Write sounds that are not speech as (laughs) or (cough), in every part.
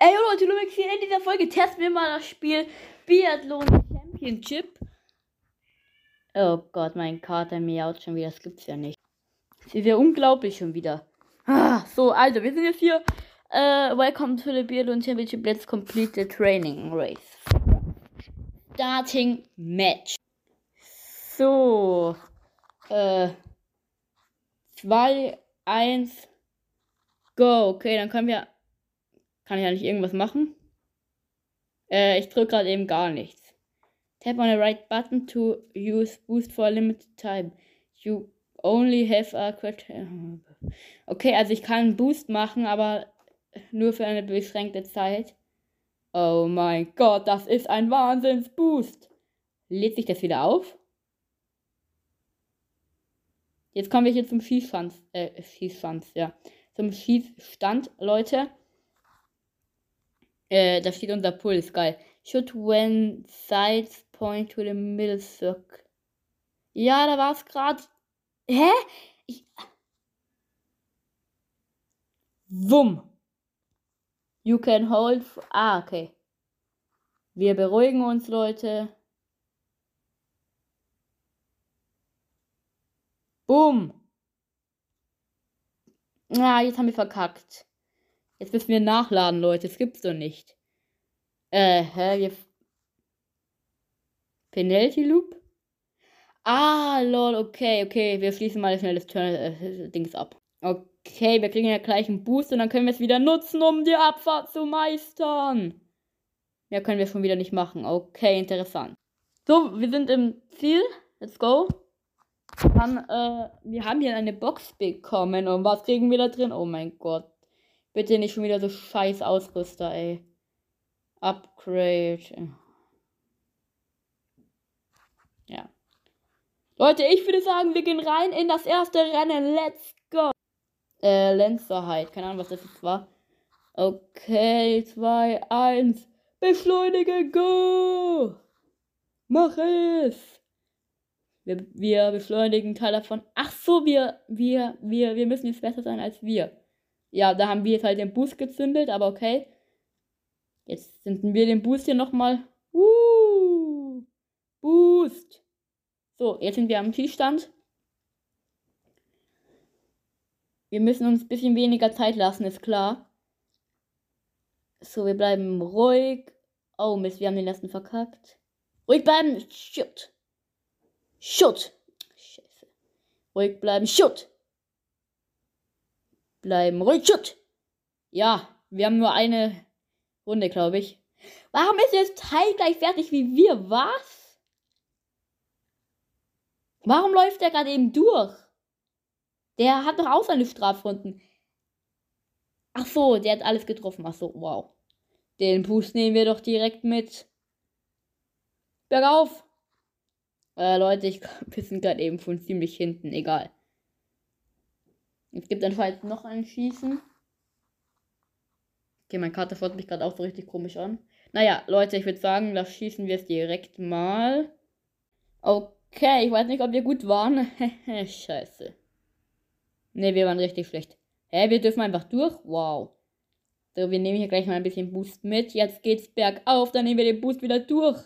Ey Leute, Lumix hier in dieser Folge testen wir mal das Spiel Biathlon Championship. Oh Gott, mein Kater miaut schon wieder, das gibt's ja nicht. Das ist ja unglaublich schon wieder. Ah, so, also, wir sind jetzt hier. Uh, welcome to the Biathlon Championship. Let's complete the training race. Starting match. So. Äh. 2, 1, go. Okay, dann können wir kann ich ja nicht irgendwas machen? Äh, ich drücke gerade eben gar nichts. Tap on the right button to use boost for a limited time. You only have a question. Okay, also ich kann Boost machen, aber nur für eine beschränkte Zeit. Oh mein Gott, das ist ein Wahnsinnsboost. Lädt sich das wieder auf? Jetzt kommen wir hier zum Schießschanz. Äh, Schießschanz, ja. Zum Schießstand, Leute. Äh, da steht unser Puls, geil. Should when sides point to the middle circle. Ja, da war es gerade. Hä? Ich... Wumm. You can hold. Ah, okay. Wir beruhigen uns, Leute. Boom. Ah, jetzt haben wir verkackt. Jetzt müssen wir nachladen, Leute. Das gibt's doch nicht. Äh, hä? Wir. Penalty Loop? Ah, lol, okay, okay. Wir schließen mal schnell das Turn äh, Dings ab. Okay, wir kriegen ja gleich einen Boost und dann können wir es wieder nutzen, um die Abfahrt zu meistern. Mehr können wir schon wieder nicht machen. Okay, interessant. So, wir sind im Ziel. Let's go. Dann, äh, wir haben hier eine Box bekommen. Und was kriegen wir da drin? Oh mein Gott. Bitte nicht schon wieder so scheiß Ausrüster, ey. Upgrade. Ja. Leute, ich würde sagen, wir gehen rein in das erste Rennen. Let's go. Äh, Lenzerheit. Keine Ahnung, was das jetzt war. Okay, 2, 1. Beschleunige, go! Mach es! Wir, wir beschleunigen Teil davon. Ach so, wir, wir, wir, wir müssen jetzt besser sein als wir. Ja, da haben wir jetzt halt den Boost gezündet, aber okay. Jetzt zünden wir den Boost hier nochmal. Uh, Boost. So, jetzt sind wir am Schießstand. Wir müssen uns ein bisschen weniger Zeit lassen, ist klar. So, wir bleiben ruhig. Oh Mist, wir haben den ersten verkackt. Ruhig bleiben. Shut. Shut. Scheiße. Ruhig bleiben. Shut bleiben. Ruhig, Schut! Ja, wir haben nur eine Runde, glaube ich. Warum ist das Teil gleich fertig wie wir? Was? Warum läuft der gerade eben durch? Der hat doch auch seine Strafrunden. Ach so, der hat alles getroffen. Ach so, wow. Den Boost nehmen wir doch direkt mit. Bergauf. Äh, Leute, ich, (laughs) wir sind gerade eben von ziemlich hinten. Egal. Es gibt anscheinend noch ein Schießen. Okay, mein Karte fährt mich gerade auch so richtig komisch an. Naja, Leute, ich würde sagen, das schießen wir jetzt direkt mal. Okay, ich weiß nicht, ob wir gut waren. (laughs) Scheiße. Ne, wir waren richtig schlecht. Hä, wir dürfen einfach durch? Wow. So, wir nehmen hier gleich mal ein bisschen Boost mit. Jetzt geht's bergauf, dann nehmen wir den Boost wieder durch.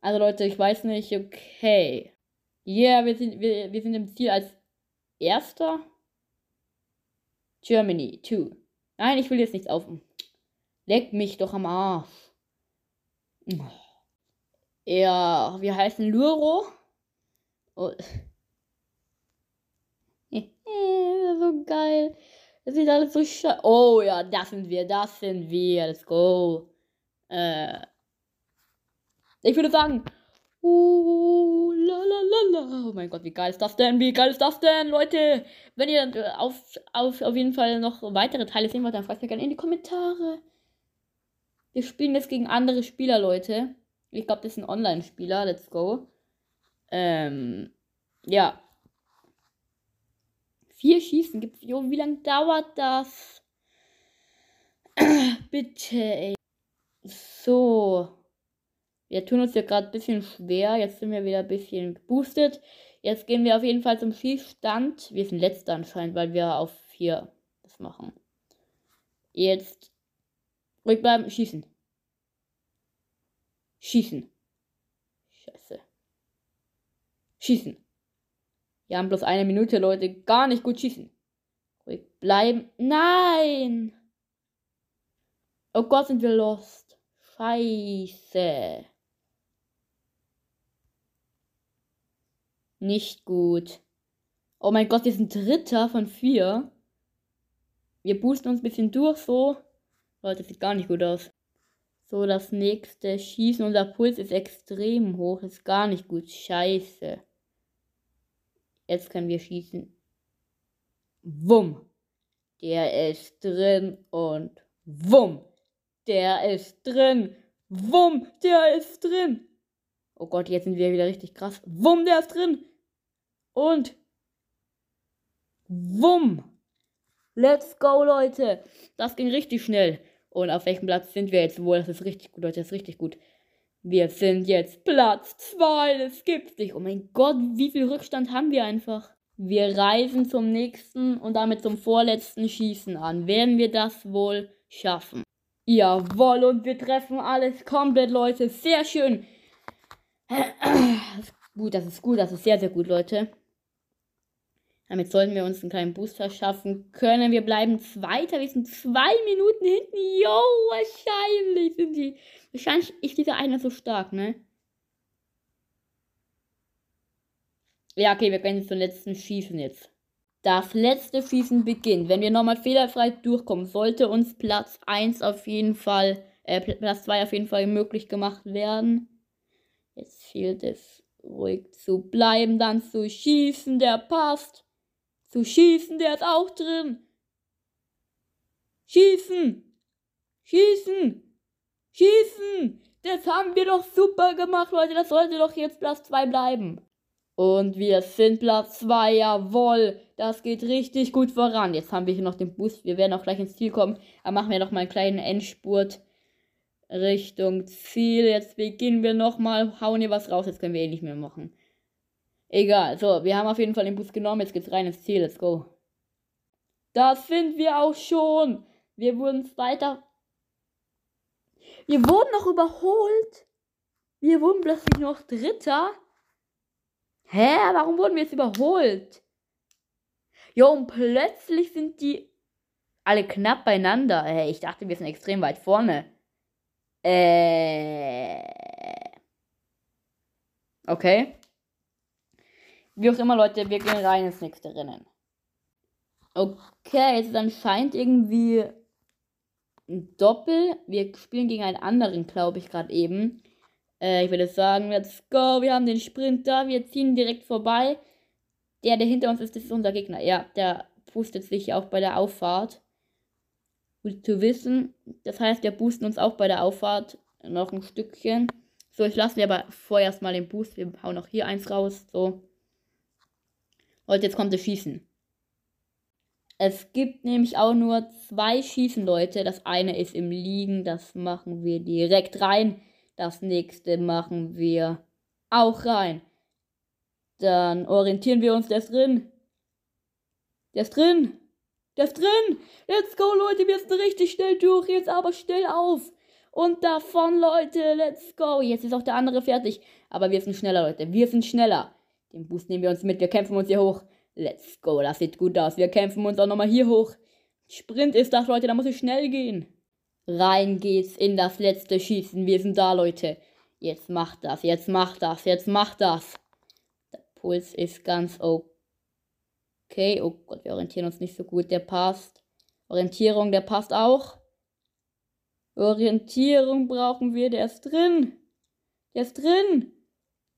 Also Leute, ich weiß nicht, okay. Yeah, wir sind, wir, wir sind im Ziel als Erster. Germany 2. Nein, ich will jetzt nichts auf. Leck mich doch am Arsch. Ja, wir heißen Luro. Oh. (laughs) so geil. Das sieht alles so scheiße. Oh ja, das sind wir, das sind wir. Let's go. Äh. Ich würde sagen, Uh, la, la, la. Oh mein Gott, wie geil ist das denn? Wie geil ist das denn, Leute? Wenn ihr äh, auf, auf, auf jeden Fall noch weitere Teile sehen wollt, dann fragt mir gerne in die Kommentare. Wir spielen jetzt gegen andere Spieler, Leute. Ich glaube, das sind Online-Spieler. Let's go. Ähm, ja. Vier Schießen gibt's. Jo, wie lange dauert das? (clears throat) Bitte, ey. So. Wir tun uns ja gerade ein bisschen schwer. Jetzt sind wir wieder ein bisschen geboostet. Jetzt gehen wir auf jeden Fall zum Schießstand. Wir sind letzter anscheinend, weil wir auf 4 das machen. Jetzt Ruhig bleiben, schießen. Schießen. Scheiße. Schießen. Wir haben bloß eine Minute, Leute. Gar nicht gut schießen. Ruhig bleiben. Nein! Oh Gott, sind wir lost. Scheiße. Nicht gut. Oh mein Gott, wir sind Dritter von vier. Wir boosten uns ein bisschen durch, so. Leute, sieht gar nicht gut aus. So, das nächste Schießen. Unser Puls ist extrem hoch. Ist gar nicht gut. Scheiße. Jetzt können wir schießen. Wumm. Der ist drin und wumm. Der ist drin. Wumm. Der ist drin. Oh Gott, jetzt sind wir wieder richtig krass. Wumm, der ist drin. Und wumm. Let's go, Leute. Das ging richtig schnell. Und auf welchem Platz sind wir jetzt wohl? Das ist richtig gut, Leute. Das ist richtig gut. Wir sind jetzt Platz 2. Das gibt's nicht. Oh mein Gott, wie viel Rückstand haben wir einfach? Wir reisen zum nächsten und damit zum vorletzten Schießen an. Werden wir das wohl schaffen? Jawohl, und wir treffen alles komplett, Leute. Sehr schön. Gut, das ist gut. Das ist sehr, sehr gut, Leute. Damit sollten wir uns einen kleinen Boost verschaffen können. Wir bleiben Zweiter. Wir sind zwei Minuten hinten. Jo, wahrscheinlich sind die. Wahrscheinlich ist dieser eine so stark, ne? Ja, okay, wir können zum letzten Schießen jetzt. Das letzte Schießen beginnt. Wenn wir nochmal fehlerfrei durchkommen, sollte uns Platz 1 auf jeden Fall, äh, Platz 2 auf jeden Fall möglich gemacht werden. Jetzt fehlt es ruhig zu bleiben, dann zu schießen, der passt. Zu schießen, der ist auch drin. Schießen! Schießen! Schießen! Das haben wir doch super gemacht, Leute. Das sollte doch jetzt Platz 2 bleiben. Und wir sind Platz 2, jawohl. Das geht richtig gut voran. Jetzt haben wir hier noch den Boost. Wir werden auch gleich ins Ziel kommen. Aber machen wir noch mal einen kleinen Endspurt Richtung Ziel. Jetzt beginnen wir nochmal. Hauen hier was raus. Jetzt können wir eh nicht mehr machen. Egal. So, wir haben auf jeden Fall den Boost genommen. Jetzt geht's rein ins Ziel. Let's go. Das sind wir auch schon. Wir wurden weiter. Wir wurden noch überholt. Wir wurden plötzlich noch Dritter. Hä? Warum wurden wir jetzt überholt? Jo, und plötzlich sind die alle knapp beieinander. Hey, ich dachte, wir sind extrem weit vorne. Äh. Okay. Wie auch immer, Leute, wir gehen rein ins nächste Rennen. Okay, jetzt ist anscheinend irgendwie ein Doppel. Wir spielen gegen einen anderen, glaube ich, gerade eben. Äh, ich würde sagen, let's go. Wir haben den Sprint da. Wir ziehen direkt vorbei. Der, der hinter uns ist, das ist unser Gegner. Ja, der boostet sich auch bei der Auffahrt. Gut zu wissen. Das heißt, wir boosten uns auch bei der Auffahrt noch ein Stückchen. So, ich lasse mir aber vorerst mal den Boost. Wir hauen noch hier eins raus. So. Und jetzt kommt das Schießen. Es gibt nämlich auch nur zwei Schießen, Leute. Das eine ist im Liegen. Das machen wir direkt rein. Das nächste machen wir auch rein. Dann orientieren wir uns. Ist drin. Der ist drin. Der ist drin. Let's go, Leute. Wir sind richtig schnell durch. Jetzt aber schnell auf. Und davon, Leute. Let's go. Jetzt ist auch der andere fertig. Aber wir sind schneller, Leute. Wir sind schneller. Den Boost nehmen wir uns mit. Wir kämpfen uns hier hoch. Let's go. Das sieht gut aus. Wir kämpfen uns auch nochmal hier hoch. Sprint ist das, Leute. Da muss ich schnell gehen. Rein geht's in das letzte Schießen. Wir sind da, Leute. Jetzt macht das, jetzt macht das, jetzt macht das. Der Puls ist ganz okay. Oh Gott, wir orientieren uns nicht so gut. Der passt. Orientierung, der passt auch. Orientierung brauchen wir. Der ist drin. Der ist drin.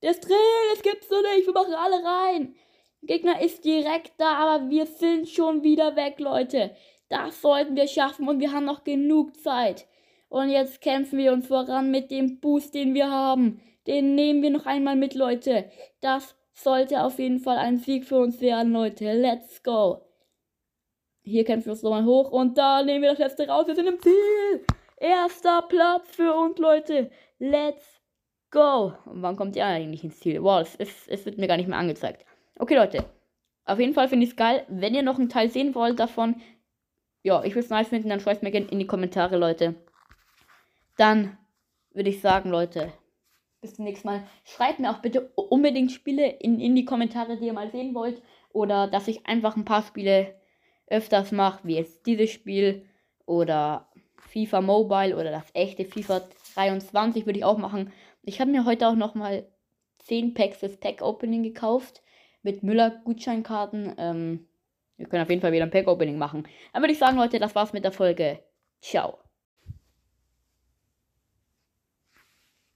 Der ist drin. Das gibt's so nicht. Wir machen alle rein. Der Gegner ist direkt da, aber wir sind schon wieder weg, Leute. Das sollten wir schaffen und wir haben noch genug Zeit. Und jetzt kämpfen wir uns voran mit dem Boost, den wir haben. Den nehmen wir noch einmal mit, Leute. Das sollte auf jeden Fall ein Sieg für uns werden, Leute. Let's go. Hier kämpfen wir uns nochmal hoch und da nehmen wir das letzte raus. Wir sind im Ziel. Erster Platz für uns, Leute. Let's go. Und wann kommt ihr eigentlich ins Ziel? Wow, es, es, es wird mir gar nicht mehr angezeigt. Okay, Leute. Auf jeden Fall finde ich es geil. Wenn ihr noch einen Teil sehen wollt davon, ja, ich würde es nice finden, dann schreibt mir gerne in die Kommentare, Leute. dann würde ich sagen, Leute, bis zum nächsten Mal. Schreibt mir auch bitte unbedingt Spiele in, in die Kommentare, die ihr mal sehen wollt. Oder dass ich einfach ein paar Spiele öfters mache, wie jetzt dieses Spiel oder FIFA Mobile oder das echte FIFA 23 würde ich auch machen. Ich habe mir heute auch nochmal 10 Packs fürs Pack Opening gekauft mit Müller Gutscheinkarten. Ähm, wir können auf jeden Fall wieder ein Pack Opening machen. Dann würde ich sagen, Leute, das war's mit der Folge. Ciao.